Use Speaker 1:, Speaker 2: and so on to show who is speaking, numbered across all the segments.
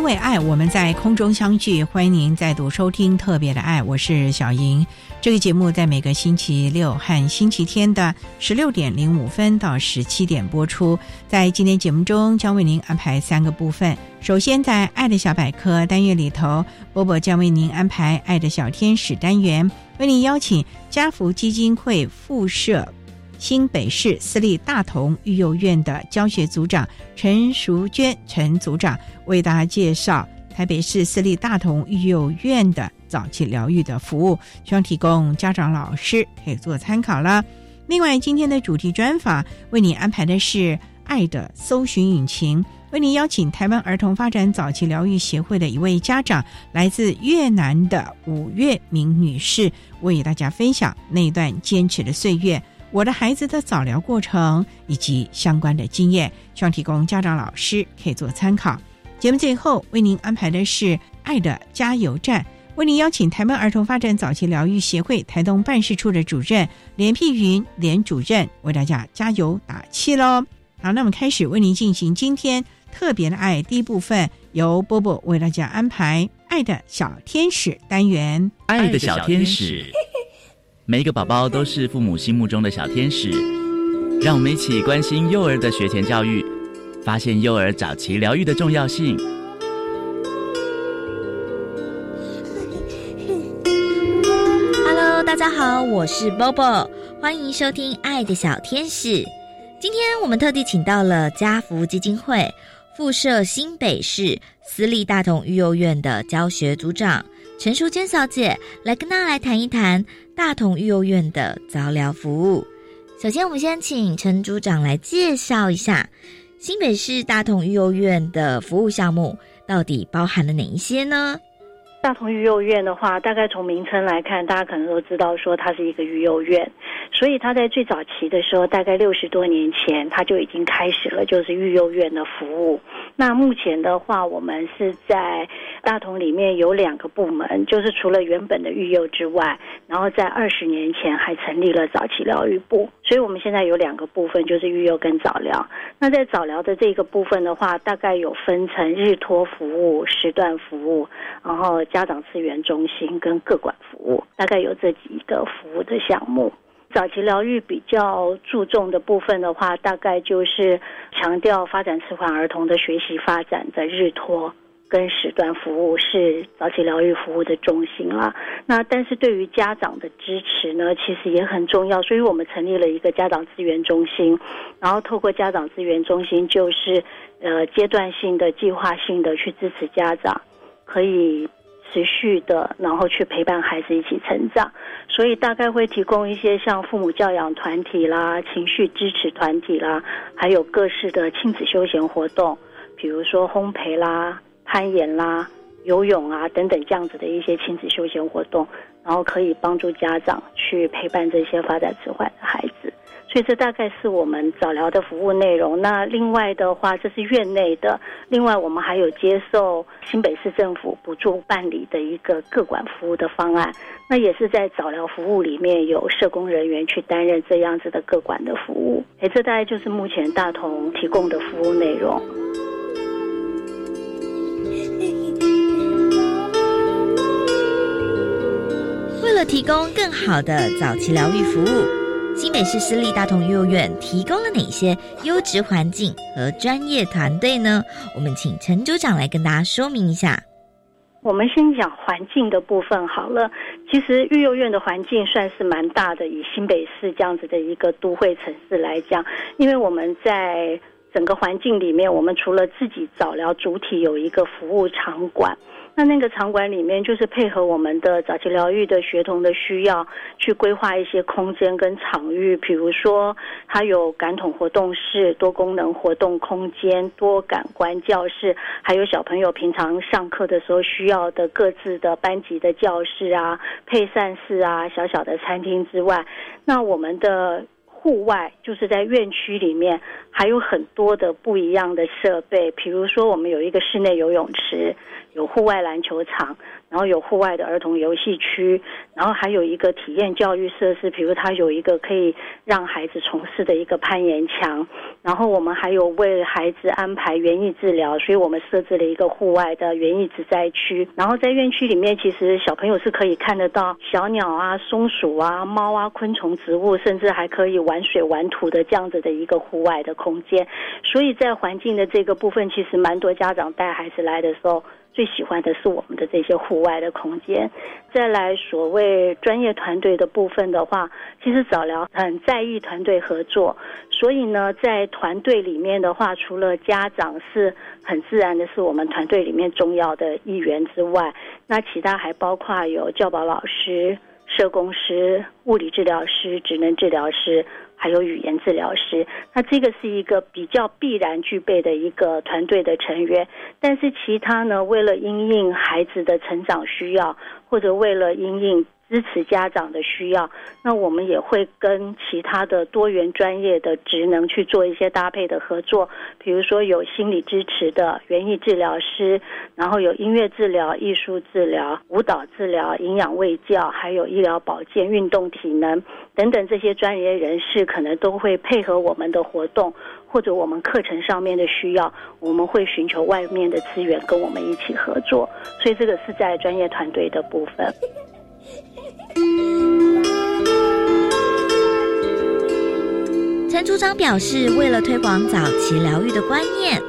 Speaker 1: 因为爱，我们在空中相聚，欢迎您再度收听特别的爱，我是小莹。这个节目在每个星期六和星期天的十六点零五分到十七点播出。在今天节目中，将为您安排三个部分。首先，在“爱的小百科”单元里头，波波将为您安排“爱的小天使”单元，为您邀请家福基金会附设新北市私立大同育幼院的教学组长陈淑娟陈组长，为大家介绍台北市私立大同育幼院的。早期疗愈的服务，希望提供家长、老师可以做参考了。另外，今天的主题专访为你安排的是“爱的搜寻引擎”，为你邀请台湾儿童发展早期疗愈协会的一位家长，来自越南的吴月明女士，为大家分享那一段坚持的岁月，我的孩子的早疗过程以及相关的经验，希望提供家长、老师可以做参考。节目最后为您安排的是“爱的加油站”。为您邀请台湾儿童发展早期疗愈协会台东办事处的主任连碧云连主任为大家加油打气喽！好，那么开始为您进行今天特别的爱第一部分，由波波为大家安排“爱的小天使”单元。
Speaker 2: 爱的小天使，每一个宝宝都是父母心目中的小天使。让我们一起关心幼儿的学前教育，发现幼儿早期疗愈的重要性。
Speaker 3: 大家好，我是 Bobo，欢迎收听《爱的小天使》。今天我们特地请到了家福基金会附设新北市私立大同育幼院的教学组长陈淑娟小姐，来跟大家来谈一谈大同育幼院的早疗服务。首先，我们先请陈组长来介绍一下新北市大同育幼院的服务项目到底包含了哪一些呢？
Speaker 4: 大同育幼院的话，大概从名称来看，大家可能都知道说它是一个育幼院，所以他在最早期的时候，大概六十多年前，他就已经开始了就是育幼院的服务。那目前的话，我们是在大同里面有两个部门，就是除了原本的育幼之外，然后在二十年前还成立了早期疗愈部，所以我们现在有两个部分，就是育幼跟早疗。那在早疗的这个部分的话，大概有分成日托服务、时段服务，然后家长资源中心跟各管服务，大概有这几个服务的项目。早期疗愈比较注重的部分的话，大概就是强调发展迟缓儿童的学习发展的日托跟时段服务是早期疗愈服务的中心啦。那但是对于家长的支持呢，其实也很重要，所以我们成立了一个家长资源中心，然后透过家长资源中心，就是呃阶段性的、计划性的去支持家长，可以。持续的，然后去陪伴孩子一起成长，所以大概会提供一些像父母教养团体啦、情绪支持团体啦，还有各式的亲子休闲活动，比如说烘焙啦、攀岩啦、游泳啊等等这样子的一些亲子休闲活动，然后可以帮助家长去陪伴这些发展迟缓的孩子。所以这大概是我们早疗的服务内容。那另外的话，这是院内的，另外我们还有接受新北市政府补助办理的一个个管服务的方案，那也是在早疗服务里面有社工人员去担任这样子的个管的服务。哎，这大概就是目前大同提供的服务内容。
Speaker 3: 为了提供更好的早期疗愈服务，新北市私立大同幼儿园提供了哪些优质环境和专业团队呢？我们请陈组长来跟大家说明一下。
Speaker 4: 我们先讲环境的部分好了。其实育幼院的环境算是蛮大的，以新北市这样子的一个都会城市来讲，因为我们在整个环境里面，我们除了自己早疗主体有一个服务场馆。那那个场馆里面，就是配合我们的早期疗愈的学童的需要，去规划一些空间跟场域。比如说，它有感统活动室、多功能活动空间、多感官教室，还有小朋友平常上课的时候需要的各自的班级的教室啊、配膳室啊、小小的餐厅之外，那我们的户外就是在院区里面还有很多的不一样的设备，比如说我们有一个室内游泳池。有户外篮球场，然后有户外的儿童游戏区，然后还有一个体验教育设施，比如它有一个可以让孩子从事的一个攀岩墙，然后我们还有为孩子安排园艺治疗，所以我们设置了一个户外的园艺植栽区，然后在院区里面，其实小朋友是可以看得到小鸟啊、松鼠啊、猫啊、昆虫、植物，甚至还可以玩水玩土的这样子的一个户外的空间，所以在环境的这个部分，其实蛮多家长带孩子来的时候。最喜欢的是我们的这些户外的空间。再来，所谓专业团队的部分的话，其实早疗很在意团队合作，所以呢，在团队里面的话，除了家长是很自然的是我们团队里面重要的一员之外，那其他还包括有教保老师、社工师、物理治疗师、职能治疗师。还有语言治疗师，那这个是一个比较必然具备的一个团队的成员。但是其他呢，为了因应孩子的成长需要，或者为了因应。支持家长的需要，那我们也会跟其他的多元专业的职能去做一些搭配的合作，比如说有心理支持的园艺治疗师，然后有音乐治疗、艺术治疗、舞蹈治疗、营养卫教，还有医疗保健、运动体能等等这些专业人士，可能都会配合我们的活动或者我们课程上面的需要，我们会寻求外面的资源跟我们一起合作，所以这个是在专业团队的部分。
Speaker 3: 陈组长表示，为了推广早期疗愈的观念，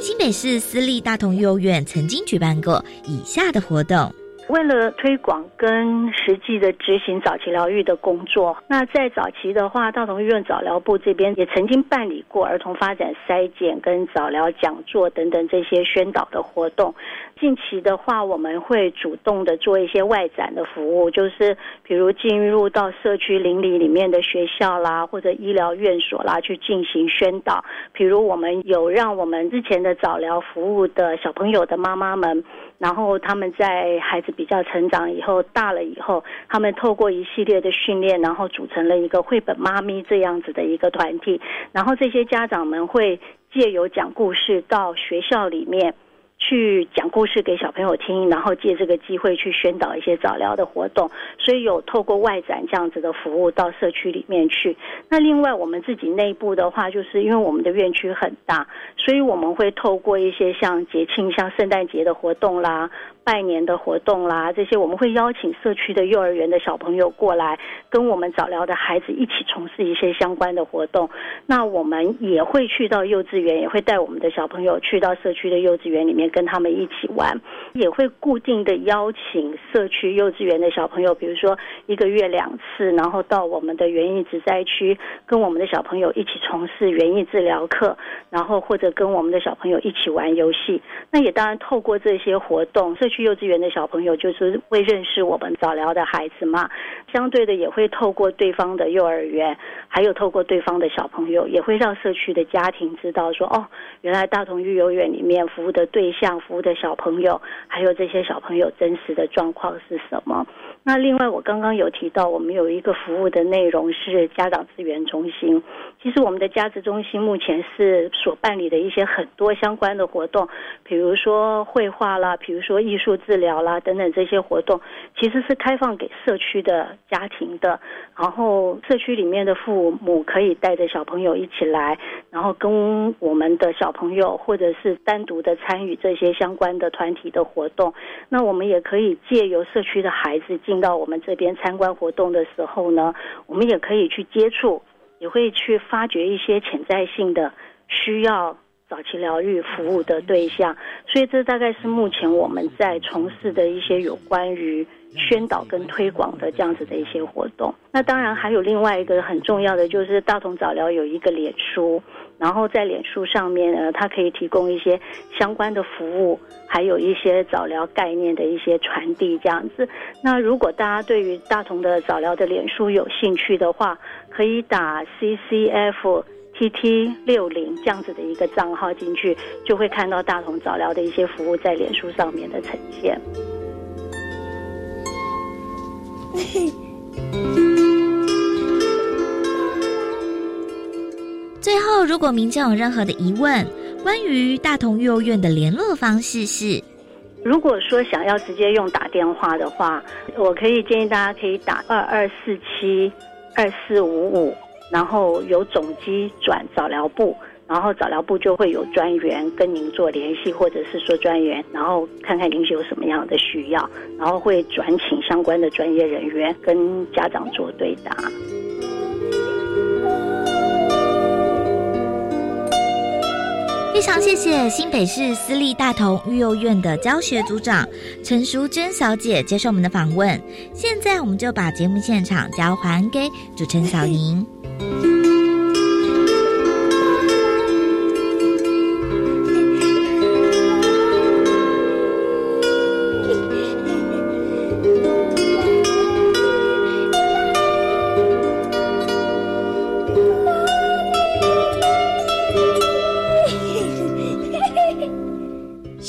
Speaker 3: 新北市私立大同幼儿园曾经举办过以下的活动。
Speaker 4: 为了推广跟实际的执行早期疗愈的工作，那在早期的话，大同医院早疗部这边也曾经办理过儿童发展筛检跟早疗讲座等等这些宣导的活动。近期的话，我们会主动的做一些外展的服务，就是比如进入到社区邻里里面的学校啦，或者医疗院所啦，去进行宣导。比如我们有让我们之前的早疗服务的小朋友的妈妈们。然后他们在孩子比较成长以后，大了以后，他们透过一系列的训练，然后组成了一个绘本妈咪这样子的一个团体。然后这些家长们会借由讲故事到学校里面。去讲故事给小朋友听，然后借这个机会去宣导一些早疗的活动，所以有透过外展这样子的服务到社区里面去。那另外我们自己内部的话，就是因为我们的院区很大，所以我们会透过一些像节庆、像圣诞节的活动啦。拜年的活动啦，这些我们会邀请社区的幼儿园的小朋友过来，跟我们早疗的孩子一起从事一些相关的活动。那我们也会去到幼稚园，也会带我们的小朋友去到社区的幼稚园里面跟他们一起玩。也会固定的邀请社区幼稚园的小朋友，比如说一个月两次，然后到我们的园艺植栽区，跟我们的小朋友一起从事园艺治疗课，然后或者跟我们的小朋友一起玩游戏。那也当然透过这些活动，社区幼稚园的小朋友就是会认识我们早疗的孩子嘛。相对的，也会透过对方的幼儿园，还有透过对方的小朋友，也会让社区的家庭知道说，哦，原来大同育幼院里面服务的对象享福的小朋友。还有这些小朋友真实的状况是什么？那另外，我刚刚有提到，我们有一个服务的内容是家长资源中心。其实，我们的家资中心目前是所办理的一些很多相关的活动，比如说绘画啦，比如说艺术治疗啦等等这些活动，其实是开放给社区的家庭的。然后，社区里面的父母可以带着小朋友一起来，然后跟我们的小朋友，或者是单独的参与这些相关的团体的活动。那我们也可以借由社区的孩子进到我们这边参观活动的时候呢，我们也可以去接触，也会去发掘一些潜在性的需要早期疗愈服务的对象。所以这大概是目前我们在从事的一些有关于。宣导跟推广的这样子的一些活动，那当然还有另外一个很重要的，就是大同早疗有一个脸书，然后在脸书上面呢，它可以提供一些相关的服务，还有一些早疗概念的一些传递这样子。那如果大家对于大同的早疗的脸书有兴趣的话，可以打 CCF C F T T 六零这样子的一个账号进去，就会看到大同早疗的一些服务在脸书上面的呈现。
Speaker 3: 最后，如果民众有任何的疑问，关于大同幼儿园的联络方式是：
Speaker 4: 如果说想要直接用打电话的话，我可以建议大家可以打二二四七二四五五，然后由总机转早疗部。然后早疗部就会有专员跟您做联系，或者是说专员，然后看看您有什么样的需要，然后会转请相关的专业人员跟家长做对答。
Speaker 3: 非常谢谢新北市私立大同育幼院的教学组长陈淑贞小姐接受我们的访问。现在我们就把节目现场交还给主持人小莹。Thank you.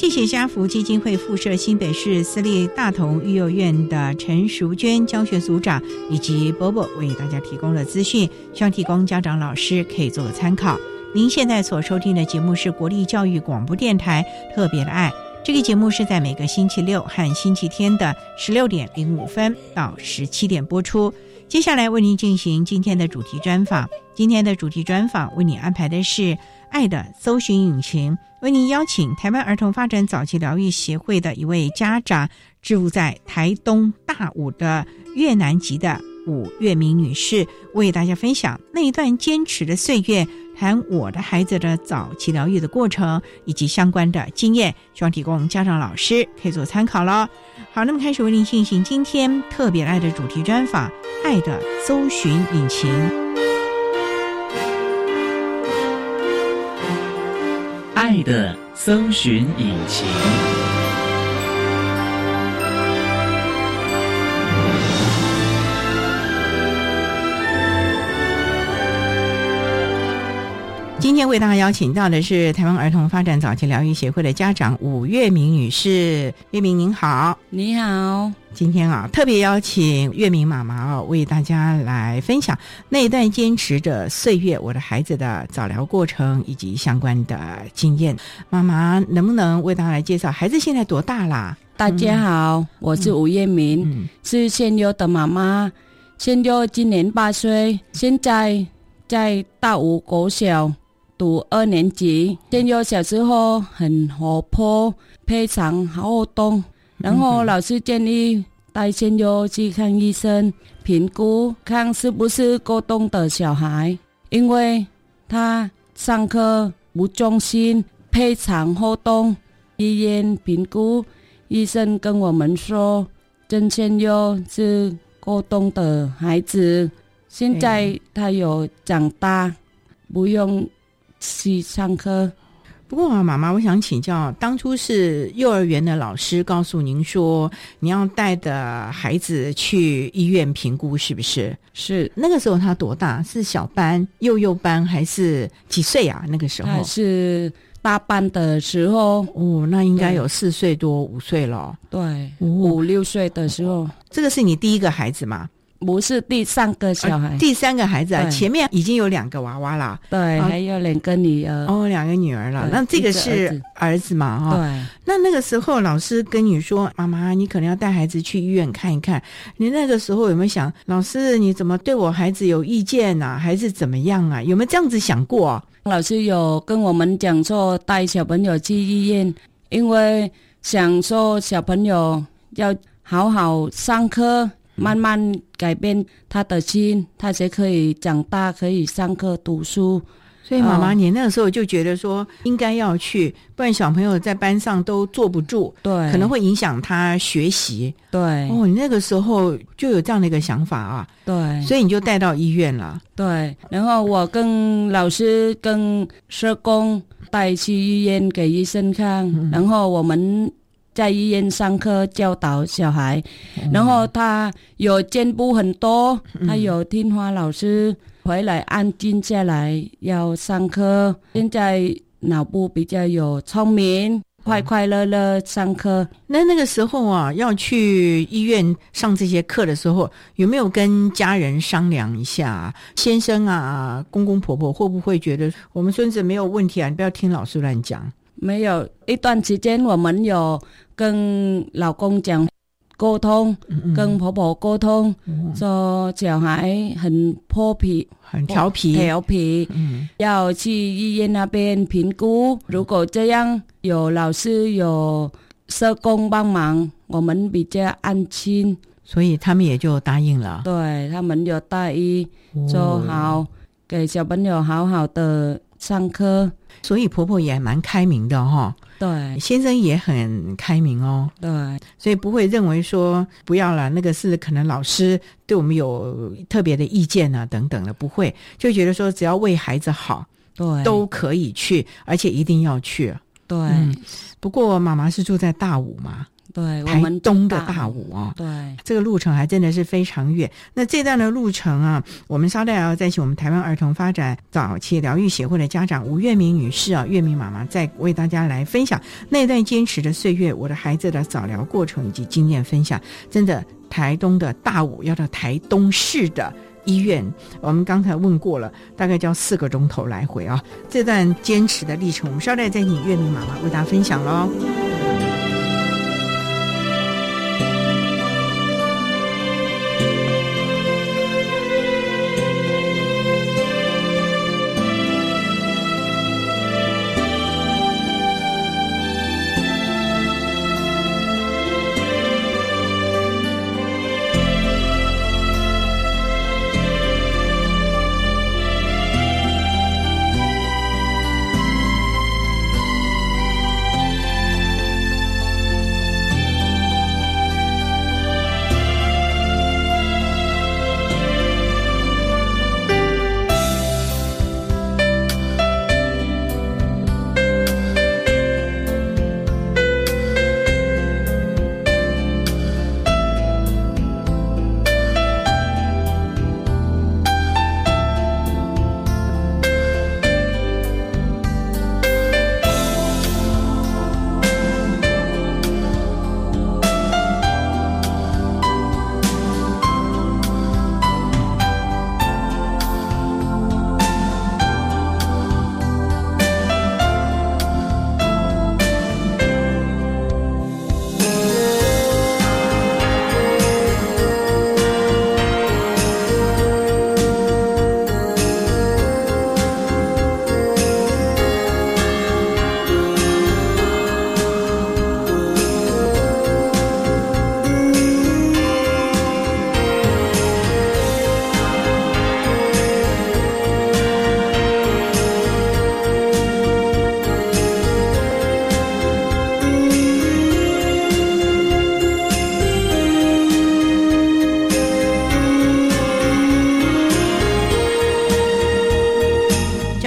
Speaker 1: 谢谢家福基金会附设新北市私立大同育幼院的陈淑娟教学组长以及波波为大家提供了资讯，希望提供家长老师可以做个参考。您现在所收听的节目是国立教育广播电台特别的爱，这个节目是在每个星期六和星期天的十六点零五分到十七点播出。接下来为您进行今天的主题专访，今天的主题专访为您安排的是。爱的搜寻引擎为您邀请台湾儿童发展早期疗愈协会的一位家长，住在台东大武的越南籍的武月明女士，为大家分享那一段坚持的岁月，谈我的孩子的早期疗愈的过程以及相关的经验，希望提供家长老师可以做参考了。好，那么开始为您进行今天特别爱的主题专访，《爱的搜寻引擎》。
Speaker 2: 爱的搜寻引擎。
Speaker 1: 今天为大家邀请到的是台湾儿童发展早期疗愈协会的家长吴月明女士。月明您好，
Speaker 5: 你好。
Speaker 1: 今天啊，特别邀请月明妈妈哦，为大家来分享那一段坚持的岁月，我的孩子的早疗过程以及相关的经验。妈妈能不能为大家来介绍孩子现在多大啦？
Speaker 5: 大家好，我是吴月明，是千优的妈妈。千优今年八岁，现在在大武国小读二年级。千优小时候很活泼，非常好动。然后老师建议带先优去看医生，评估看是不是过动的小孩，因为他上课不专心，非常活动。医院评估，医生跟我们说，曾先优是过动的孩子，现在他有长大，不用去上课。
Speaker 1: 不过啊，妈妈，我想请教，当初是幼儿园的老师告诉您说，你要带的孩子去医院评估，是不是？
Speaker 5: 是
Speaker 1: 那个时候他多大？是小班、幼幼班还是几岁啊？那个时候
Speaker 5: 是大班的时候
Speaker 1: 哦，那应该有四岁多、五岁了。
Speaker 5: 对，五六岁的时候。
Speaker 1: 这个是你第一个孩子吗？
Speaker 5: 不是第三个小孩，
Speaker 1: 第三个孩子啊，前面已经有两个娃娃了，
Speaker 5: 对，
Speaker 1: 啊
Speaker 5: 还有两个女儿。
Speaker 1: 哦，两个女儿了。那这个是儿子嘛？哈、
Speaker 5: 对，
Speaker 1: 那那个时候老师跟你说，妈妈，你可能要带孩子去医院看一看。你那个时候有没有想，老师你怎么对我孩子有意见呐、还是怎么样啊？有没有这样子想过啊？
Speaker 5: 老师有跟我们讲说，带小朋友去医院，因为想说小朋友要好好上课，慢慢改变他的心，他才可以长大，可以上课读书。
Speaker 1: 所以妈妈，
Speaker 5: 哦
Speaker 1: 你那个时候就觉得说应该要去，不然小朋友在班上都坐不住，
Speaker 5: 对，
Speaker 1: 可能会影响他学习。
Speaker 5: 对、
Speaker 1: 哦，你那个时候就有这样的一个想法啊，
Speaker 5: 对
Speaker 1: 所以你就带到医院了。
Speaker 5: 对。然后我跟老师、跟社工带去医院给医生看，然后我们。在医院上课教导小孩，然后他有进步很多，他有听话老师回来安静下来要上课。现在脑部比较有聪明，快快乐乐上课。
Speaker 1: 那那个时候啊，要去医院上这些课的时候，有没有跟家人商量一下啊？先生啊，公公婆婆会不会觉得我们孙子没有问题啊？你不要听老师乱讲。
Speaker 5: 没有一段时间，我们有跟老公讲沟通，跟婆婆沟通，说小孩很泼皮、
Speaker 1: 很调皮，
Speaker 5: 调皮，
Speaker 1: 嗯，
Speaker 5: 要去医院那边评估。如果这样有老师有社工帮忙，我们比较安心。
Speaker 1: 所以他们也就答应了。
Speaker 5: 对他们有大意，说好给小朋友好好的上课。
Speaker 1: 所以婆婆也蛮开明的哈、
Speaker 5: 对。
Speaker 1: 先生也很开明哦，
Speaker 5: 对。
Speaker 1: 所以不会认为说不要了，那个是可能老师对我们有特别的意见啊等等的，不会，就觉得说只要为孩子好
Speaker 5: 对，
Speaker 1: 都可以去，而且一定要去。
Speaker 5: 对、
Speaker 1: 嗯不过妈妈是住在大武嘛，
Speaker 5: 对，
Speaker 1: 台东的
Speaker 5: 大
Speaker 1: 大武啊、
Speaker 5: 对
Speaker 1: 这个路程还真的是非常远。那这段的路程啊，我们稍待要再请我们台湾儿童发展早期疗愈协会的家长吴月明女士啊，月明妈妈再为大家来分享那段坚持的岁月，我的孩子的早疗过程以及经验分享。真的，台东的大武要到台东市的。医院，我们刚才问过了，大概就要四个钟头来回啊。这段坚持的历程，我们稍待再请月明妈妈为大家分享喽。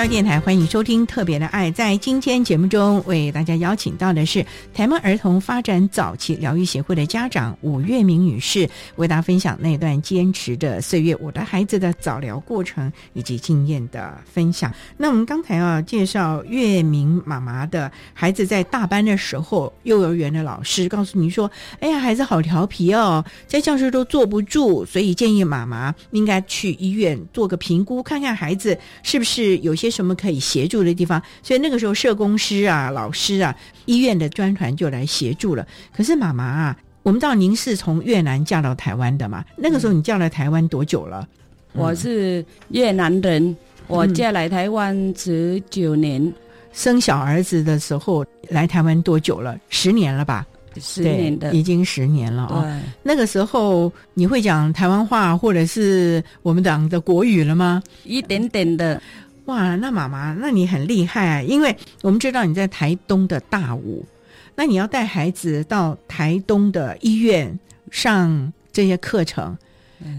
Speaker 1: 电台，欢迎收听《特别的爱》。在今天节目中，为大家邀请到的是台湾儿童发展早期疗愈协会的家长伍月明女士，为大家分享那段坚持的岁月，我的孩子的早疗过程以及经验的分享。那我们刚才啊介绍月明妈妈的孩子在大班的时候，幼儿园的老师告诉你说：“哎呀，孩子好调皮哦，在教室都坐不住，所以建议妈妈应该去医院做个评估，看看孩子。”是不是有些什么可以协助的地方？所以那个时候，社工师啊、老师啊、医院的专团就来协助了。可是妈妈啊，我们知道您是从越南嫁到台湾的嘛？那个时候你嫁来台湾多久了？
Speaker 5: 我是越南人，我嫁来台湾十九年。
Speaker 1: 生小儿子的时候来台湾多久了？十年了吧？
Speaker 5: 十年的，
Speaker 1: 已经十年了啊！那个时候你会讲台湾话或者是我们党的国语了吗？
Speaker 5: 一点点的。
Speaker 1: 哇，那妈妈，那你很厉害啊！因为我们知道你在台东的大武，那你要带孩子到台东的医院上这些课程，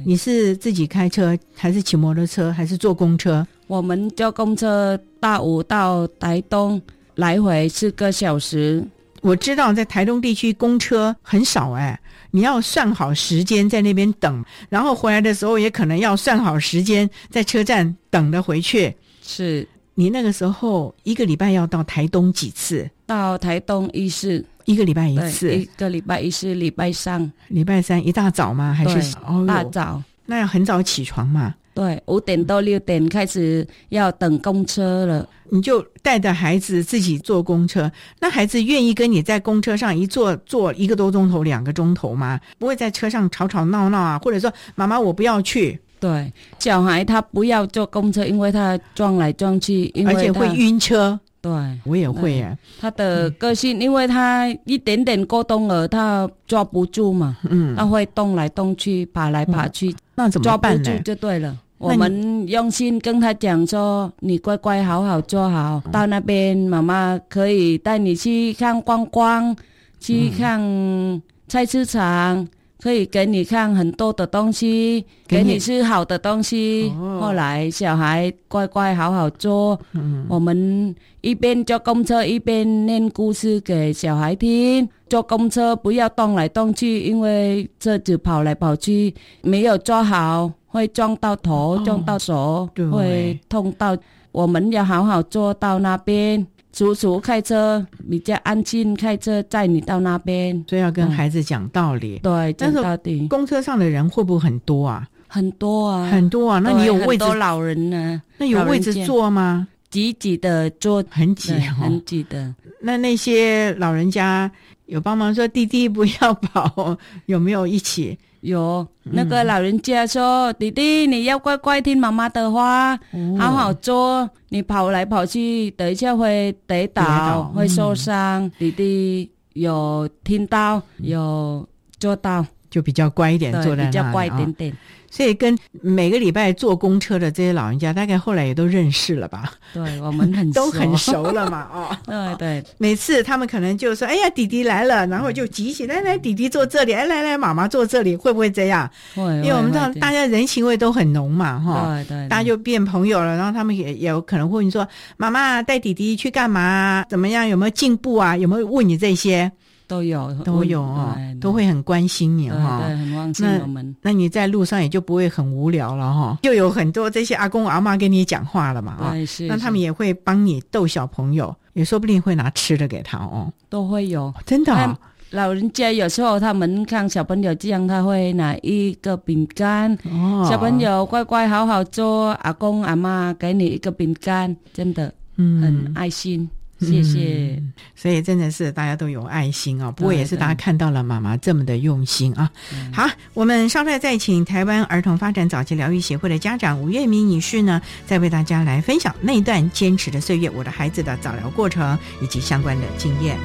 Speaker 1: 你是自己开车还是骑摩托车还是坐公车？
Speaker 5: 我们坐公车大武到台东来回四个小时。
Speaker 1: 我知道在台东地区公车很少哎，你要算好时间在那边等，然后回来的时候也可能要算好时间在车站等着回去。
Speaker 5: 是
Speaker 1: 你那个时候一个礼拜要到台东几次？
Speaker 5: 到台东一次，
Speaker 1: 一个礼拜一次，
Speaker 5: 一个礼拜一次，礼拜三，
Speaker 1: 礼拜三一大早吗？还是
Speaker 5: 大早？
Speaker 1: 那要很早起床嘛？
Speaker 5: 对，五点到六点开始要等公车了，
Speaker 1: 你就带着孩子自己坐公车。那孩子愿意跟你在公车上一坐坐一个多钟头、两个钟头吗？不会在车上吵吵闹闹啊？或者说，妈妈我不要去。
Speaker 5: 对，小孩他不要坐公车，因为他撞来撞去，
Speaker 1: 而且会晕车。
Speaker 5: 对，
Speaker 1: 我也会啊。
Speaker 5: 他的个性，因为他一点点过动了，他抓不住嘛。嗯，他会动来动去，爬来爬去，
Speaker 1: 那怎
Speaker 5: 么？抓不住就对了。我们用心跟他讲说：“你乖乖好好坐好，到那边妈妈可以带你去看观光，去看菜市场，可以给你看很多的东西，给你吃好的东西。”后来小孩乖乖好好做，我们一边坐公车一边念故事给小孩听。坐公车不要动来动去，因为车子跑来跑去，没有坐好。会撞到头，撞到手，会痛到。我们要好好坐到那边，叔叔开车比较安静，开车载你到那边。
Speaker 1: 所以要跟孩子讲道理。
Speaker 5: 对，讲道理。
Speaker 1: 公车上的人会不会很多啊？
Speaker 5: 很多啊，
Speaker 1: 很多啊。那你有位置？
Speaker 5: 很多老人呢。
Speaker 1: 那有位置坐吗？
Speaker 5: 挤挤的坐，
Speaker 1: 很挤，
Speaker 5: 很挤的。
Speaker 1: 那那些老人家有帮忙说：“弟弟不要跑。”有没有一起？
Speaker 5: 有那个老人家说：“弟弟，你要乖乖听妈妈的话，好好做。你跑来跑去，等一下会跌倒，会受伤。弟弟有听到，有做到，
Speaker 1: 就比较乖一点，做
Speaker 5: 的比较乖一点点。”
Speaker 1: 所以跟每个礼拜坐公车的这些老人家，大概后来也都认识了吧？
Speaker 5: 对我们很
Speaker 1: 都很熟了嘛，
Speaker 5: 哦，对对。
Speaker 1: 每次他们可能就说：“哎呀，弟弟来了。”然后就集起来，来，弟弟坐这里，哎，来来，妈妈坐这里，会不会这样？
Speaker 5: 会，
Speaker 1: 因为我们知道大家人情味都很浓嘛，哈，
Speaker 5: 对对，
Speaker 1: 大家就变朋友了。然后他们也也有可能问你说：“妈妈带弟弟去干嘛？怎么样？有没有进步啊？有没有问你这些？”
Speaker 5: 都有
Speaker 1: 都有哦，都会很关心你
Speaker 5: 哈。对，很关心我们。
Speaker 1: 那你在路上也就不会很无聊了哈。就有很多这些阿公阿妈跟你讲话了嘛啊。那他们也会帮你逗小朋友，也说不定会拿吃的给他哦。
Speaker 5: 都会有，
Speaker 1: 真的。
Speaker 5: 老人家有时候他们看小朋友这样，他会拿一个饼干。哦。小朋友乖乖好好做，阿公阿妈给你一个饼干，真的，嗯，很爱心。谢谢，
Speaker 1: 所以真的是大家都有爱心哦。不过也是大家看到了妈妈这么的用心啊。好，我们稍后再请台湾儿童发展早期疗愈协会的家长吴月明女士呢，再为大家来分享那段坚持的岁月，我的孩子的早疗过程以及相关的经验。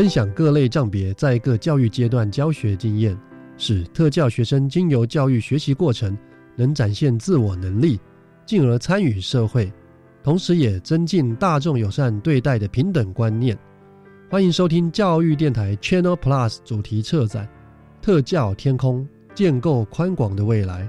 Speaker 6: 分享各类障别在各教育阶段教学经验，使特教学生经由教育学习过程，能展现自我能力，进而参与社会，同时也增进大众友善对待的平等观念。欢迎收听教育电台 Channel Plus 主题策展《特教天空》，建构宽广的未来。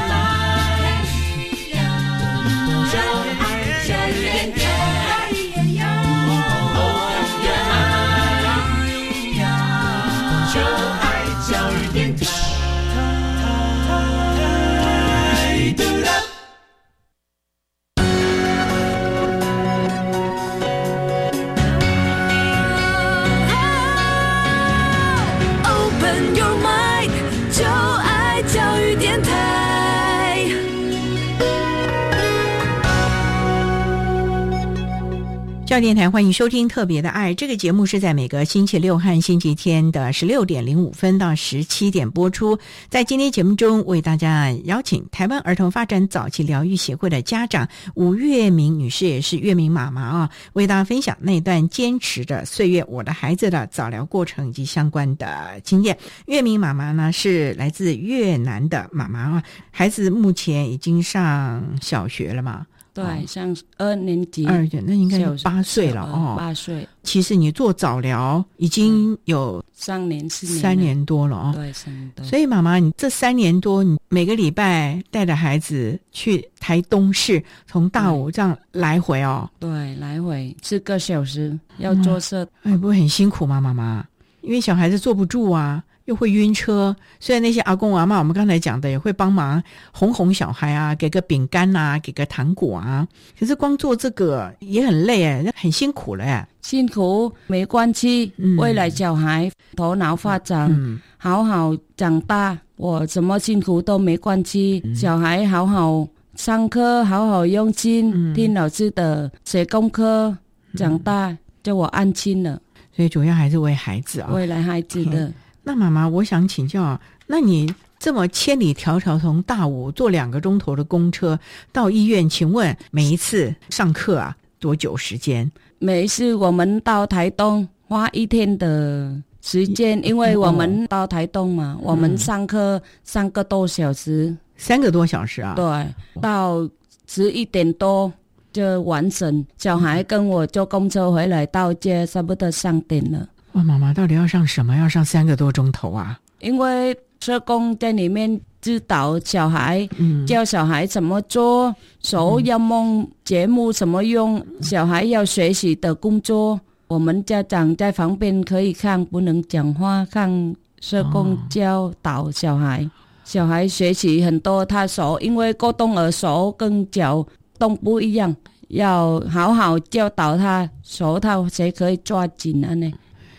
Speaker 1: 教电台欢迎收听《特别的爱》这个节目，是在每个星期六和星期天的十六点零五分到十七点播出。在今天节目中，为大家邀请台湾儿童发展早期疗愈协会的家长吴月明女士，也是月明妈妈啊，为大家分享那段坚持的岁月，我的孩子的早疗过程以及相关的经验。月明妈妈呢是来自越南的妈妈啊，孩子目前已经上小学了嘛？
Speaker 5: 对，像二年级，
Speaker 1: 二年那应该有八岁了哦。
Speaker 5: 八岁，
Speaker 1: 其实你做早疗已经有
Speaker 5: 三年四年，
Speaker 1: 三年多了哦。
Speaker 5: 对，三年多。
Speaker 1: 所以妈妈，你这三年多，你每个礼拜带着孩子去台东市，从大武这样来回哦。
Speaker 5: 对，来回四个小时，要坐车，
Speaker 1: 哎，不会很辛苦吗？妈妈，因为小孩子坐不住啊。又会晕车，虽然那些阿公阿妈，我们刚才讲的也会帮忙哄哄小孩啊，给个饼干啊，给个糖果啊，可是光做这个也很累哎，很辛苦了哎。
Speaker 5: 辛苦没关系，未来小孩头脑发展，好好长大，我怎么辛苦都没关系。小孩好好上课，好好用心听老师的写功课，长大就我安心了。
Speaker 1: 所以主要还是为孩子啊，
Speaker 5: 未来孩子的。
Speaker 1: 那妈妈，我想请教，那你这么千里迢迢从大武坐两个钟头的公车到医院，请问每一次上课啊多久时间？
Speaker 5: 每一次我们到台东花一天的时间，因为我们到台东嘛，我们上课三个多小时，
Speaker 1: 三个多小时啊？
Speaker 5: 对，到十一点多就完成。小孩跟我坐公车回来到家，差不多三点了。
Speaker 1: 哇，妈妈到底要上什么？要上三个多钟头啊！
Speaker 5: 因为社工在里面指导小孩，教小孩怎么做，手要梦节目怎么用，小孩要学习的工作，我们家长在旁边可以看，不能讲话，看社工教导小孩。小孩学习很多，他手因为过动而手跟脚动不一样，要好好教导他，手他才可以抓紧了呢。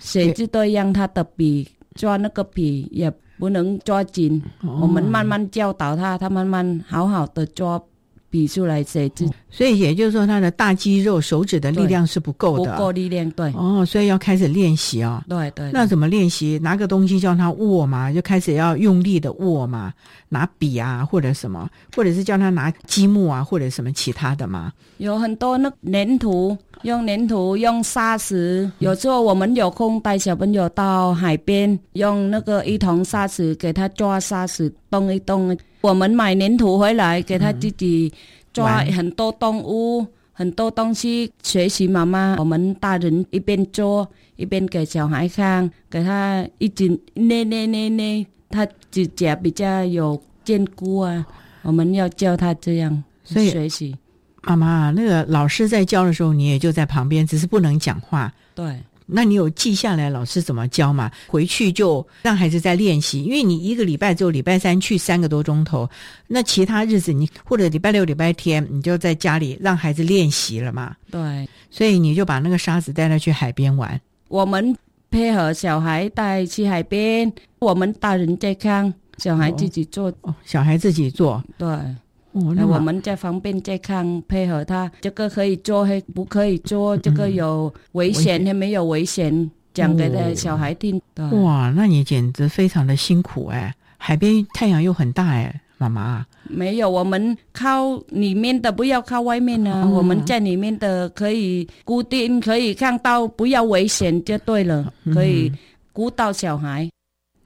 Speaker 5: 写字都让他的笔抓那个笔也不能抓紧，我们慢慢教导他，他慢慢好好的抓笔出来写字。
Speaker 1: 所以也就是说，他的大肌肉手指的力量是不够
Speaker 5: 的，不够力量对。
Speaker 1: 哦，所以要开始练习哦。
Speaker 5: 对对。
Speaker 1: 那怎么练习？拿个东西叫他握嘛，就开始要用力的握嘛，拿笔啊或者什么，或者是叫他拿积木啊或者什么其他的嘛。
Speaker 5: 有很多那粘土。用粘土，用沙石。有时候我们有空带小朋友到海边，用那个一桶沙石给他抓沙石，动一动。我们买粘土回来，给他自己抓很多动物，很多东西学习妈妈。我们大人一边做一边给小孩看，给他一直捏捏捏捏，他指甲比较有坚固啊。我们要教他这样学习。
Speaker 1: 妈妈，那个老师在教的时候，你也就在旁边，只是不能讲话。
Speaker 5: 对，
Speaker 1: 那你有记下来老师怎么教吗？回去就让孩子在练习，因为你一个礼拜只有礼拜三去三个多钟头，那其他日子你或者礼拜六、礼拜天，你就在家里让孩子练习了嘛。
Speaker 5: 对，
Speaker 1: 所以你就把那个沙子带他去海边玩。
Speaker 5: 我们配合小孩带去海边，我们大人在看，小孩自己做。
Speaker 1: 哦，小孩自己做。
Speaker 5: 对。那我们在旁边在看，配合他，这个可以做，还不可以做？这个有危险还没有危险？讲给的小孩听的。
Speaker 1: 哇，那你简直非常的辛苦哎！海边太阳又很大哎，妈妈。
Speaker 5: 没有，我们靠里面的，不要靠外面呢。我们在里面的可以固定，可以看到，不要危险就对了。可以顾到小孩，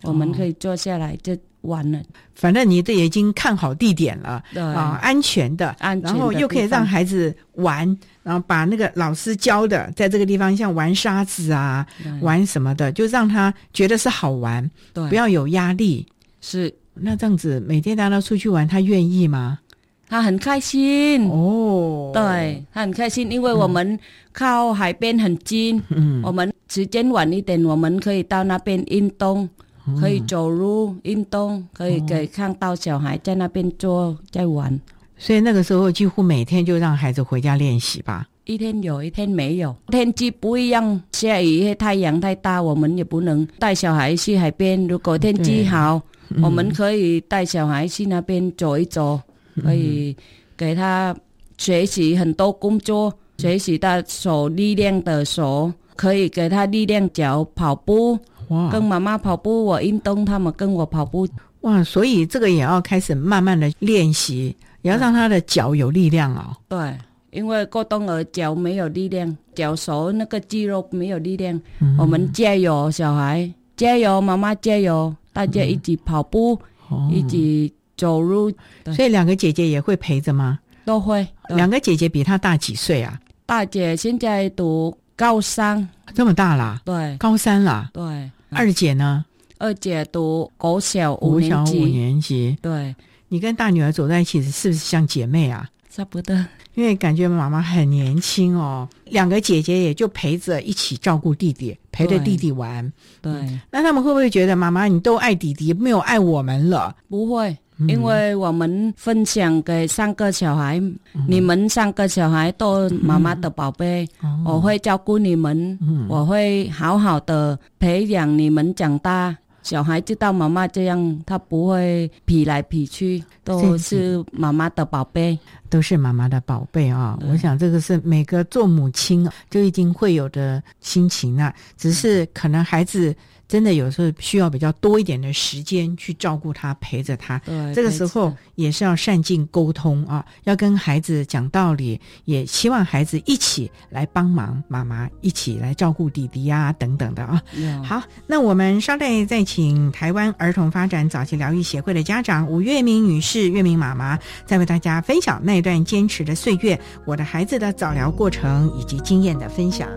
Speaker 5: 我们可以坐下来就。完了，
Speaker 1: 反正你这已经看好地点了，啊，安全的，然后又可以让孩子玩，然后把那个老师教的，在这个地方像玩沙子啊，玩什么的，就让他觉得是好玩，不要有压力。
Speaker 5: 是，
Speaker 1: 那这样子每天带他出去玩，他愿意吗？
Speaker 5: 他很开心。
Speaker 1: 哦，
Speaker 5: 对他很开心，因为我们靠海边很近，嗯，我们时间晚一点，我们可以到那边运动。可以走路运动，可以给看到小孩在那边做在玩，
Speaker 1: 所以那个时候几乎每天就让孩子回家练习吧。
Speaker 5: 一天有一天没有，天气不一样，下雨太阳太大，我们也不能带小孩去海边。如果天气好，我们可以带小孩去那边走一走，可以给他学习很多工作，学习他手力量的手，可以给他力量脚跑步。跟妈妈跑步，我运动，他们跟我跑步。
Speaker 1: 哇，所以这个也要开始慢慢的练习，也要让他的脚有力量哦。
Speaker 5: 对，因为过冬儿脚没有力量，脚手那个肌肉没有力量。我们加油，小孩加油，妈妈加油，大家一起跑步，一起走路。
Speaker 1: 所以两个姐姐也会陪着吗？
Speaker 5: 都会。
Speaker 1: 两个姐姐比她大几岁啊？
Speaker 5: 大姐现在读高三，
Speaker 1: 这么大啦？
Speaker 5: 对，
Speaker 1: 高三啦。
Speaker 5: 对。
Speaker 1: 二姐呢？
Speaker 5: 二姐读国小五年级。
Speaker 1: 五年级。
Speaker 5: 对，
Speaker 1: 你跟大女儿走在一起，是不是像姐妹啊？
Speaker 5: 差不多。
Speaker 1: 因为感觉妈妈很年轻哦，两个姐姐也就陪着一起照顾弟弟，陪着弟弟玩。
Speaker 5: 对。
Speaker 1: 那他们会不会觉得妈妈你都爱弟弟，没有爱我们了？
Speaker 5: 不会。因为我们分享给三个小孩，你们三个小孩都妈妈的宝贝，我会照顾你们，我会好好的培养你们长大。小孩知道妈妈这样，他不会皮来皮去，都是妈妈的宝贝，
Speaker 1: 都是妈妈的宝贝啊！我想这个是每个做母亲就一定会有的心情啊，只是可能孩子。真的有时候需要比较多一点的时间去照顾他，陪着他。这个时候也是要善尽沟通啊，要跟孩子讲道理，也希望孩子一起来帮忙妈妈，一起来照顾弟弟呀等等的啊。好，那我们稍待再请台湾儿童发展早期疗愈协会的家长吴月明女士、月明妈妈，再为大家分享那段坚持的岁月，我的孩子的早疗过程以及经验的分享。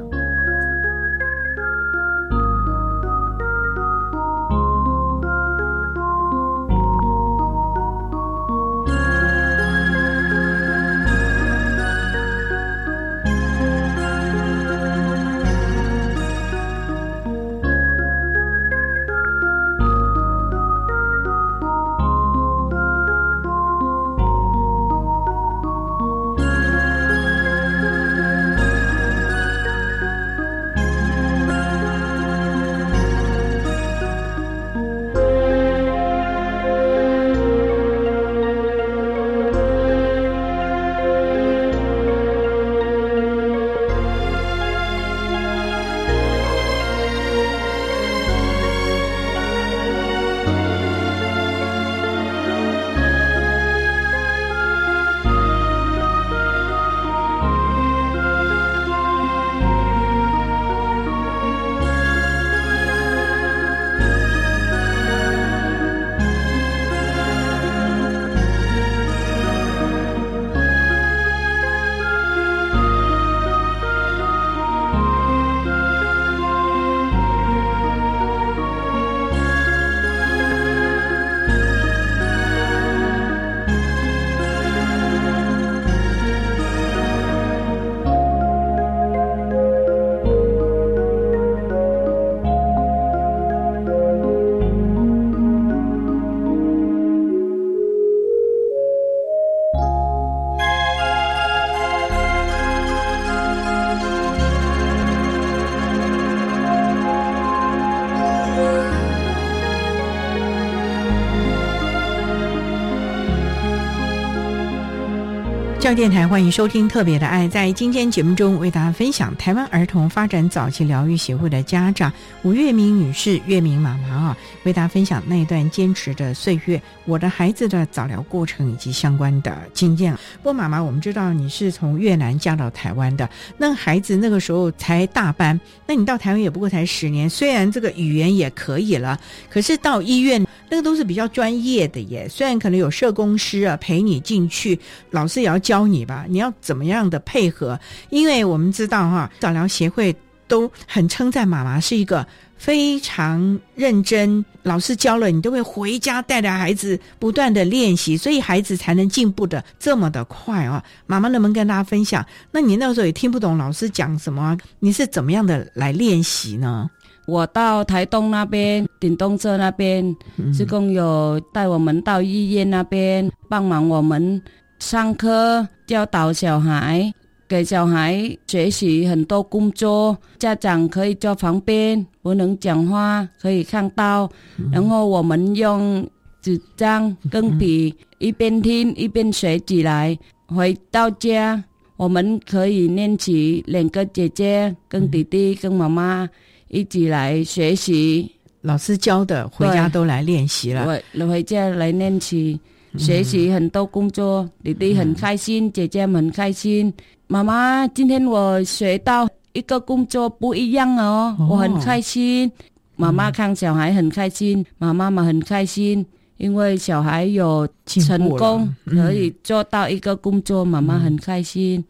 Speaker 1: 教电台欢迎收听《特别的爱》。在今天节目中，为大家分享台湾儿童发展早期疗愈协会的家长吴月明女士、月明妈妈啊，为大家分享那一段坚持的岁月，我的孩子的早疗过程以及相关的经验。不过，妈妈，我们知道你是从越南嫁到台湾的，那孩子那个时候才大班，那你到台湾也不过才十年，虽然这个语言也可以了，可是到医院那个都是比较专业的耶。虽然可能有社工师啊陪你进去，老师也要教你吧，你要怎么样的配合？因为我们知道哈，早疗协会都很称赞妈妈是一个非常认真，老师教了你都会回家带着孩子不断的练习，所以孩子才能进步的这么的快啊！妈妈能不能跟大家分享？那你那时候也听不懂老师讲什么，你是怎么样的来练习呢？
Speaker 5: 我到台东那边，顶东社那边，职工有带我们到医院那边帮忙我们。上课教导小孩，给小孩学习很多工作。家长可以坐旁边，不能讲话，可以看到。然后我们用纸张跟笔，一边听一边学起来。回到家，我们可以念起两个姐姐跟弟弟跟妈妈一起来学习。
Speaker 1: 老师教的，回家都来练习了。
Speaker 5: 我回家来练习。学习很多工作，弟弟很开心，姐姐们很开心。妈妈，今天我学到一个工作不一样哦，我很开心。妈妈看小孩很开心，妈妈们很开心，因为小孩有成功可以做到一个工作，妈妈很开心。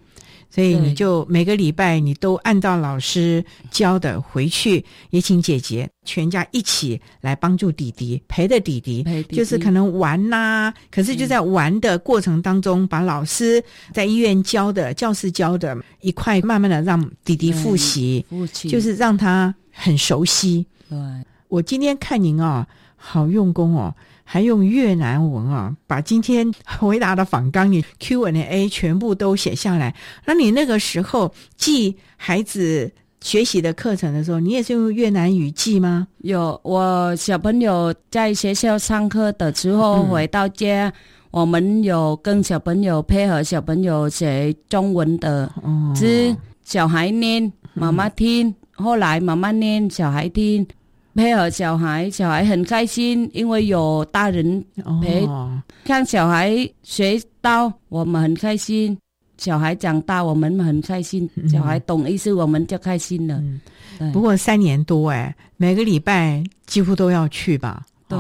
Speaker 1: 所以你就每个礼拜你都按照老师教的回去，也请姐姐全家一起来帮助弟弟，陪着弟弟，就是可能玩呐。可是就在玩的过程当中，把老师在医院教的、教室教的一块，慢慢的让弟弟复习，
Speaker 5: 复习
Speaker 1: 就是让他很熟悉。
Speaker 5: 对，
Speaker 1: 我今天看您啊，好用功哦。还用越南文啊，把今天回答的访纲你 Q&A 全部都写下来。那你那个时候记孩子学习的课程的时候，你也是用越南语记吗？
Speaker 5: 有，我小朋友在学校上课的时候回到家，我们有跟小朋友配合，小朋友写中文的字，小孩念，妈妈听，后来妈妈念，小孩听。配合小孩，小孩很开心，因为有大人陪，看小孩学到，我们很开心。小孩长大，我们很开心。小孩懂意思，我们就开心了。
Speaker 1: 不过三年多哎，每个礼拜几乎都要去吧？
Speaker 5: 对，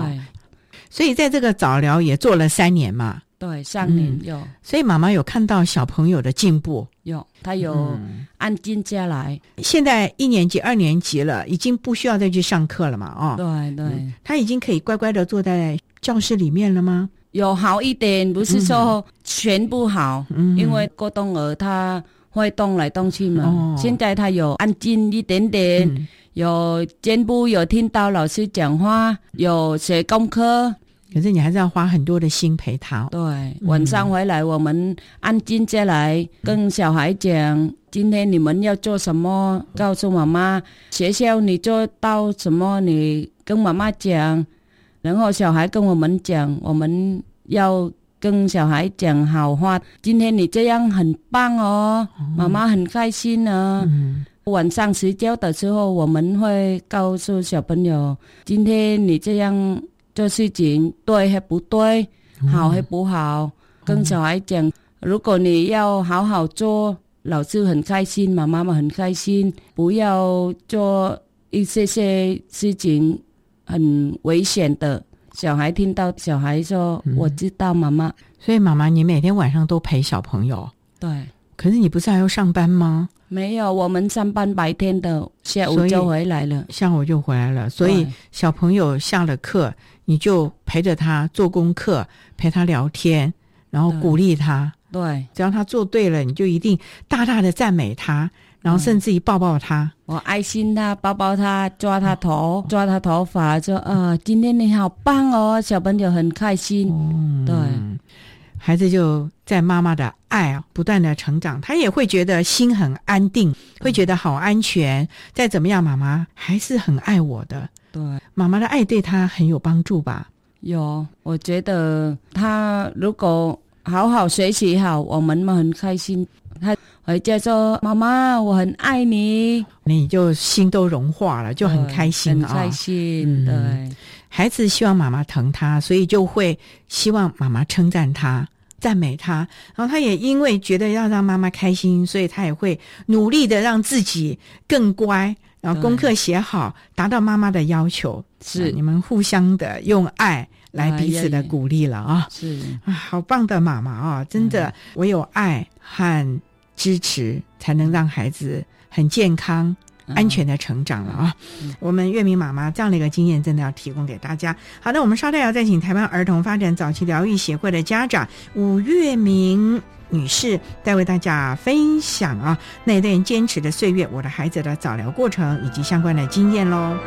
Speaker 1: 所以在这个早疗也做了三年嘛。
Speaker 5: 对，上年有，
Speaker 1: 所以妈妈有看到小朋友的进步。
Speaker 5: 有，他有安静下来。
Speaker 1: 现在一年级、二年级了，已经不需要再去上课了嘛？哦，
Speaker 5: 对对，
Speaker 1: 他已经可以乖乖的坐在教室里面了吗？
Speaker 5: 有好一点，不是说全部好，因为过动儿他会动来动去嘛。现在他有安静一点点，有肩部有听到老师讲话，有写功课。
Speaker 1: 可是你还是要花很多的心陪他。
Speaker 5: 对，晚上回来我们安静下来，跟小孩讲今天你们要做什么，告诉妈妈。学校你做到什么，你跟妈妈讲。然后小孩跟我们讲，我们要跟小孩讲好话。今天你这样很棒哦，妈妈很开心呢。晚上睡觉的时候，我们会告诉小朋友，今天你这样。做事情对还不对，好还不好，跟小孩讲，如果你要好好做，老师很开心，妈妈妈很开心，不要做一些些事情很危险的。小孩听到小孩说：“我知道，妈妈。”
Speaker 1: 所以妈妈，你每天晚上都陪小朋友？
Speaker 5: 对。
Speaker 1: 可是你不是还要上班吗？
Speaker 5: 没有，我们上班白天的，下午就回来了。
Speaker 1: 下午就回来了，所以小朋友下了课。你就陪着他做功课，陪他聊天，然后鼓励他。
Speaker 5: 对，
Speaker 1: 只要他做对了，你就一定大大的赞美他，然后甚至于抱抱他，
Speaker 5: 我爱心他，抱抱他，抓他头，抓他头发，说啊，今天你好棒哦，小朋友很开心。对，
Speaker 1: 孩子就在妈妈的爱啊不断的成长，他也会觉得心很安定，会觉得好安全。再怎么样，妈妈还是很爱我的。
Speaker 5: 对，
Speaker 1: 妈妈的爱对他很有帮助吧？
Speaker 5: 有，我觉得他如果好好学习好，我们很开心。他回家说：“妈妈，我很爱你。”
Speaker 1: 你就心都融化了，就很开心
Speaker 5: 啊，很开心。对，
Speaker 1: 孩子希望妈妈疼他，所以就会希望妈妈称赞他、赞美他。然后他也因为觉得要让妈妈开心，所以他也会努力的让自己更乖，然后功课写好，达到妈妈的要求。
Speaker 5: 是
Speaker 1: 你们互相的用爱。来彼此的鼓励了啊！
Speaker 5: 是
Speaker 1: 啊，好棒的妈妈啊！真的，唯有爱和支持，才能让孩子很健康、安全的成长了啊！我们月明妈妈这样的一个经验，真的要提供给大家。好的，我们稍待要再请台湾儿童发展早期疗愈协会的家长吴月明女士，再为大家分享啊那段坚持的岁月，我的孩子的早疗过程以及相关的经验喽。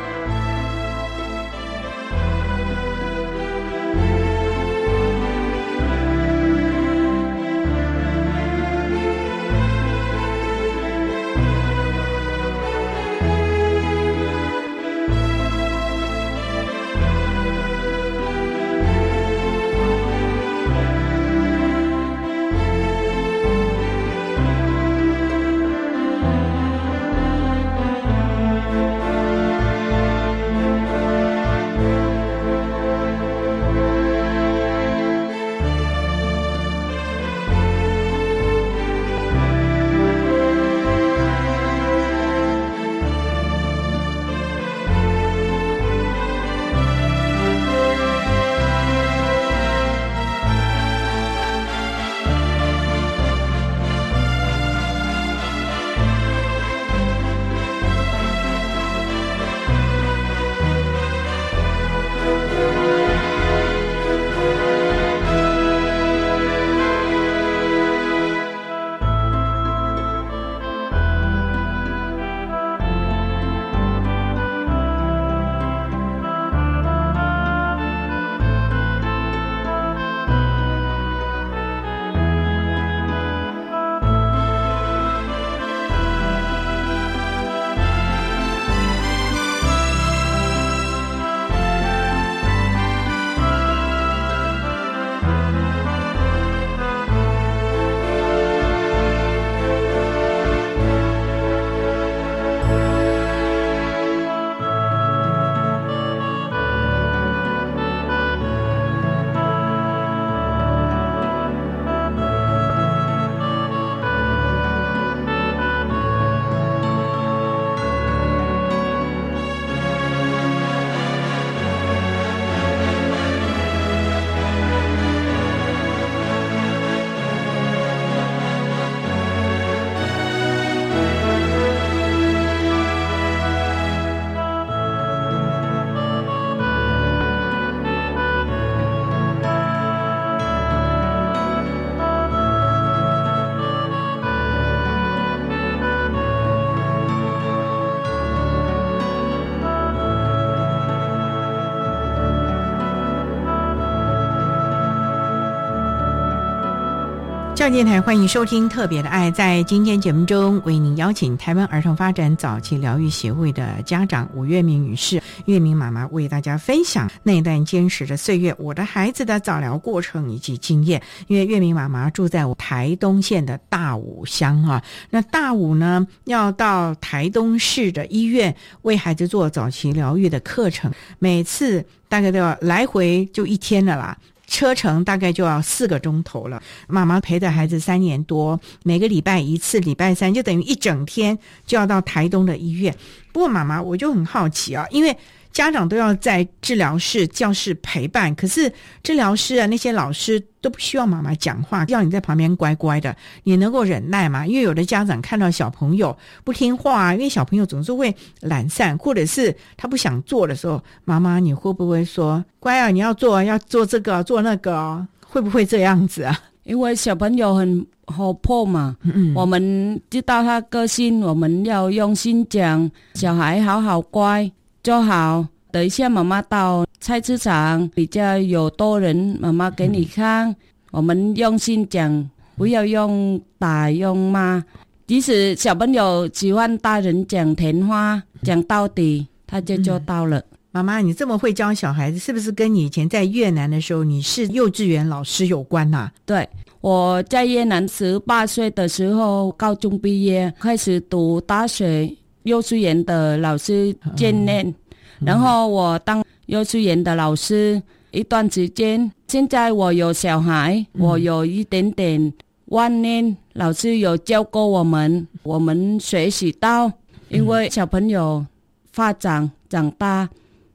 Speaker 1: 教电台欢迎收听《特别的爱》。在今天节目中，为您邀请台湾儿童发展早期疗愈协会的家长吴月明女士、月明妈妈为大家分享那段坚持的岁月，我的孩子的早疗过程以及经验。因为月明妈妈住在我台东县的大武乡啊，那大武呢要到台东市的医院为孩子做早期疗愈的课程，每次大概都要来回就一天了啦。车程大概就要四个钟头了。妈妈陪着孩子三年多，每个礼拜一次，礼拜三就等于一整天就要到台东的医院。不过妈妈，我就很好奇啊，因为。家长都要在治疗室、教室陪伴，可是治疗师啊，那些老师都不需要妈妈讲话，要你在旁边乖乖的，你能够忍耐吗？因为有的家长看到小朋友不听话，因为小朋友总是会懒散，或者是他不想做的时候，妈妈你会不会说乖啊？你要做，要做这个，做那个，会不会这样子啊？
Speaker 5: 因为小朋友很活泼嘛，嗯我们知道他个性，我们要用心讲，小孩好好乖。就好，等一下妈妈到菜市场比较有多人，妈妈给你看。我们用心讲，不要用打用骂。即使小朋友喜欢大人讲甜话，讲到底，他就做到了。
Speaker 1: 妈妈，你这么会教小孩子，是不是跟你以前在越南的时候你是幼稚园老师有关呐？
Speaker 5: 对，我在越南十八岁的时候高中毕业，开始读大学幼稚园的老师见面，然后我当幼稚园的老师一段时间。现在我有小孩，我有一点点万念，老师有教过我们，我们学习到，因为小朋友发展长大，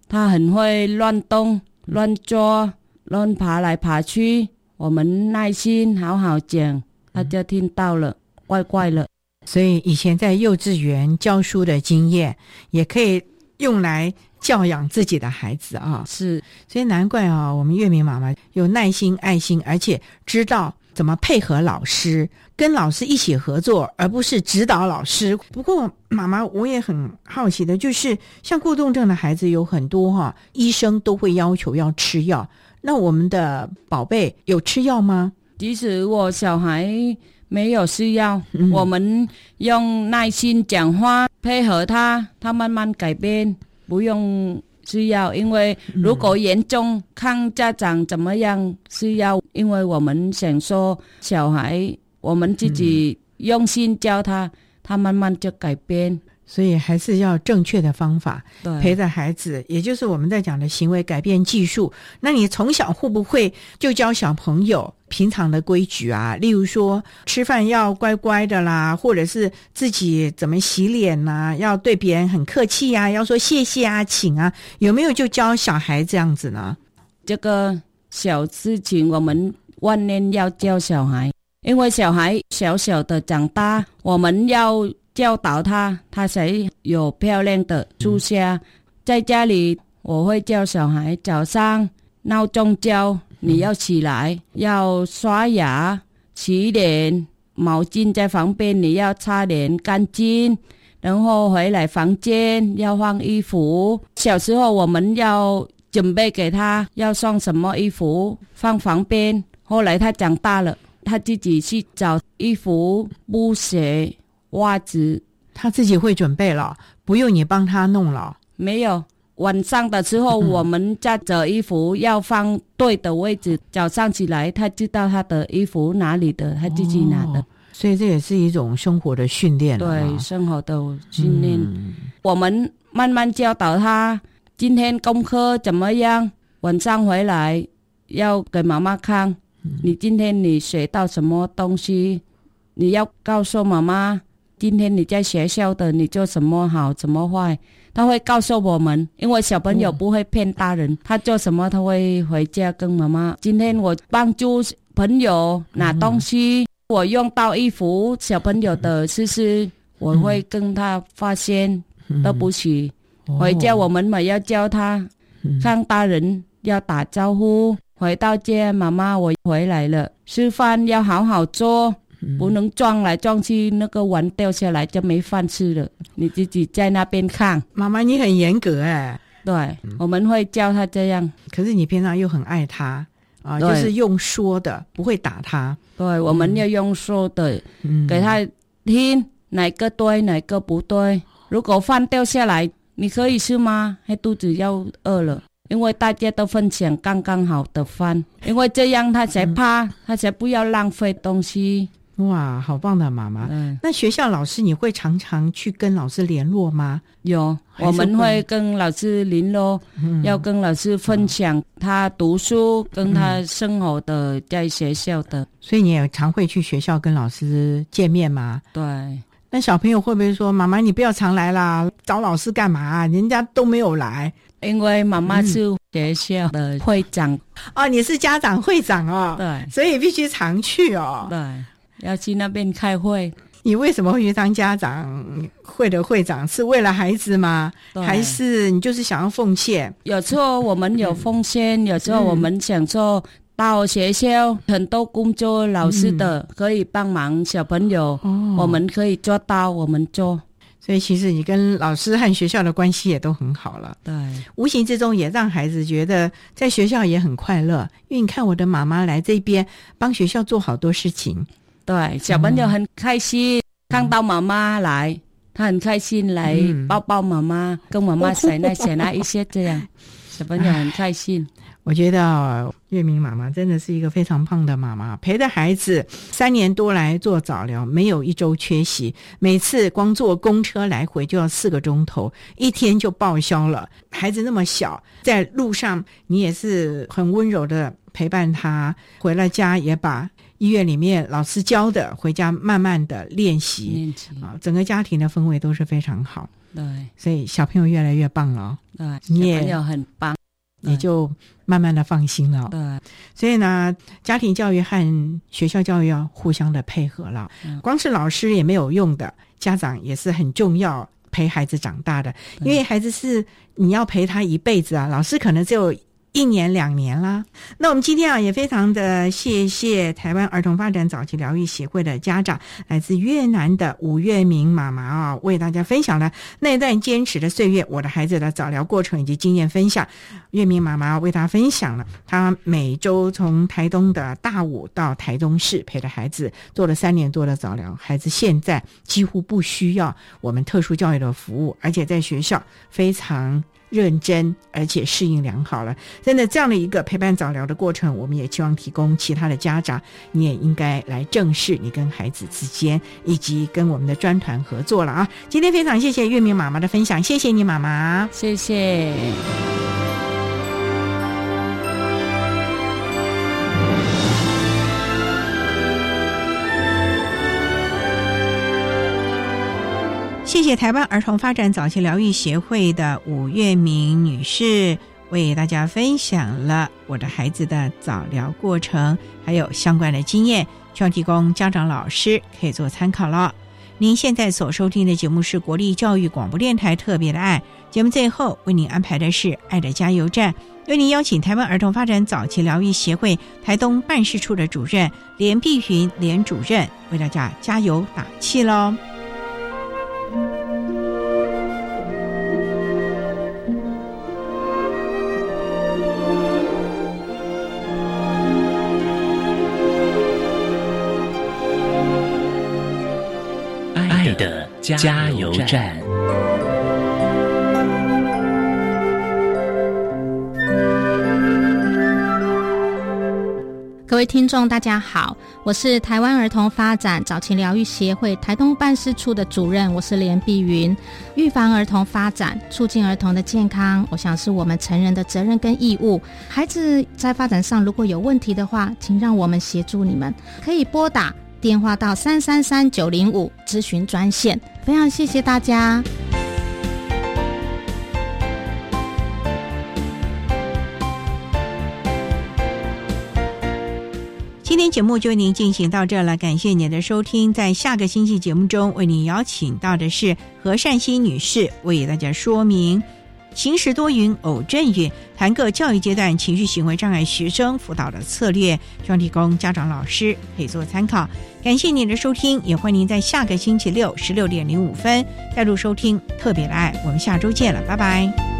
Speaker 5: 他很会乱动、乱抓、乱爬来爬去，我们耐心好好讲，他就听到了，怪怪了。
Speaker 1: 所以以前在幼稚园教书的经验，也可以用来。教养自己的孩子啊，
Speaker 5: 是，
Speaker 1: 所以难怪啊，我们月明妈妈有耐心、爱心，而且知道怎么配合老师，跟老师一起合作，而不是指导老师。不过，妈妈我也很好奇的，就是像过动症的孩子有很多哈，医生都会要求要吃药。那我们的宝贝有吃药吗？
Speaker 5: 其实我小孩没有需要，我们用耐心讲话，配合他，他慢慢改变。不用需要，因为如果严重，看家长怎么样需要。因为我们想说，小孩我们自己用心教他，他慢慢就改变。
Speaker 1: 所以还是要正确的方法陪着孩子，也就是我们在讲的行为改变技术。那你从小会不会就教小朋友平常的规矩啊？例如说吃饭要乖乖的啦，或者是自己怎么洗脸呐，要对别人很客气呀，要说谢谢啊，请啊，有没有就教小孩这样子呢？
Speaker 5: 这个小事情我们万年要教小孩，因为小孩小小的长大，我们要。教导他，他才有漂亮的书下。在家里，我会叫小孩早上闹钟叫你要起来，要刷牙、洗脸，毛巾在旁边，你要擦脸干净，然后回来房间要换衣服。小时候我们要准备给他要送什么衣服放旁边。后来他长大了，他自己去找衣服、布鞋。袜子
Speaker 1: 他自己会准备了，不用你帮他弄了。
Speaker 5: 没有，晚上的时候我们在折衣服，要放对的位置。早上起来，他知道他的衣服哪里的，他自己拿的。
Speaker 1: 所以这也是一种生活的训练。
Speaker 5: 对，生活的训练。我们慢慢教导他，今天功课怎么样？晚上回来要给妈妈看，你今天你学到什么东西？你要告诉妈妈。今天你在学校的，你做什么好，怎么坏，他会告诉我们。因为小朋友不会骗大人，他做什么他会回家跟妈妈。今天我帮助朋友拿东西，我用到衣服，小朋友的事实，我会跟他发现，对不起。回家我们嘛要教他，看大人要打招呼。回到家，妈妈我回来了，吃饭要好好做。不能撞来撞去，那个碗掉下来就没饭吃了。你自己在那边看，
Speaker 1: 妈妈你很严格哎。
Speaker 5: 对，我们会教他这样。
Speaker 1: 可是你平常又很爱他啊，就是用说的，不会打他。
Speaker 5: 对，我们要用说的，给他听哪个对，哪个不对。如果饭掉下来，你可以吃吗？还肚子要饿了，因为大家都分享刚刚好的饭，因为这样他才怕，他才不要浪费东西。
Speaker 1: 哇，好棒的妈妈！嗯，那学校老师你会常常去跟老师联络吗？
Speaker 5: 有，我们会跟老师联络，要跟老师分享他读书跟他生活的在学校的。
Speaker 1: 所以你也常会去学校跟老师见面吗？
Speaker 5: 对。
Speaker 1: 那小朋友会不会说：“妈妈，你不要常来啦，找老师干嘛？人家都没有来。”
Speaker 5: 因为妈妈是学校的会长
Speaker 1: 哦，你是家长会长哦，
Speaker 5: 对，
Speaker 1: 所以必须常去哦，
Speaker 5: 对。要去那边开会，
Speaker 1: 你为什么会去当家长会的会长？是为了孩子吗？还是你就是想要奉献？
Speaker 5: 有时候我们有奉献，有时候我们想做到学校很多工作，老师的可以帮忙小朋友，我们可以做到，我们做。
Speaker 1: 所以其实你跟老师和学校的关系也都很好了。
Speaker 5: 对，
Speaker 1: 无形之中也让孩子觉得在学校也很快乐。因为你看我的妈妈来这边帮学校做好多事情。
Speaker 5: 对，小朋友很开心看到妈妈来，他很开心来抱抱妈妈，跟妈妈甩那甩那一些这样，小朋友很开心。
Speaker 1: 我觉得月明妈妈真的是一个非常棒的妈妈，陪着孩子三年多来做早疗，没有一周缺席。每次光坐公车来回就要四个钟头，一天就报销了。孩子那么小，在路上你也是很温柔的陪伴他，回了家也把医院里面老师教的回家慢慢的练习啊，整个家庭的氛围都是非常好。
Speaker 5: 对，
Speaker 1: 所以小朋友越来越棒了。
Speaker 5: 对，
Speaker 1: 你
Speaker 5: 小朋友很棒。
Speaker 1: 你就慢慢的放心了。
Speaker 5: 对，
Speaker 1: 所以呢，家庭教育和学校教育要互相的配合了。光是老师也没有用的，家长也是很重要，陪孩子长大的。因为孩子是你要陪他一辈子啊，老师可能只有。一年两年啦，那我们今天啊也非常的谢谢台湾儿童发展早期疗愈协会的家长，来自越南的吴月明妈妈啊，为大家分享了那段坚持的岁月，我的孩子的早疗过程以及经验分享。月明妈妈为大家分享了，她每周从台东的大武到台东市陪着孩子做了三年多的早疗，孩子现在几乎不需要我们特殊教育的服务，而且在学校非常。认真而且适应良好了，真的这样的一个陪伴早疗的过程，我们也希望提供其他的家长，你也应该来正视你跟孩子之间，以及跟我们的专团合作了啊！今天非常谢谢月明妈妈的分享，谢谢你妈妈，
Speaker 5: 谢谢。
Speaker 1: 谢谢台湾儿童发展早期疗愈协会的吴月明女士为大家分享了我的孩子的早疗过程，还有相关的经验，希望提供家长老师可以做参考了。您现在所收听的节目是国立教育广播电台特别的爱节目，最后为您安排的是爱的加油站，为您邀请台湾儿童发展早期疗愈协会台东办事处的主任连碧云连主任为大家加油打气喽。
Speaker 2: 的加油站。
Speaker 7: 各位听众，大家好，我是台湾儿童发展早期疗愈协会台东办事处的主任，我是连碧云。预防儿童发展，促进儿童的健康，我想是我们成人的责任跟义务。孩子在发展上如果有问题的话，请让我们协助你们，可以拨打。电话到三三三九零五咨询专线，非常谢谢大家。
Speaker 1: 今天节目就为您进行到这了，感谢您的收听。在下个星期节目中，为您邀请到的是何善心女士，为大家说明。晴时多云，偶阵雨，谈个教育阶段情绪行为障碍学生辅导的策略，希望提供家长老师可以做参考。感谢您的收听，也欢迎您在下个星期六十六点零五分再度收听特别的爱。我们下周见了，拜拜。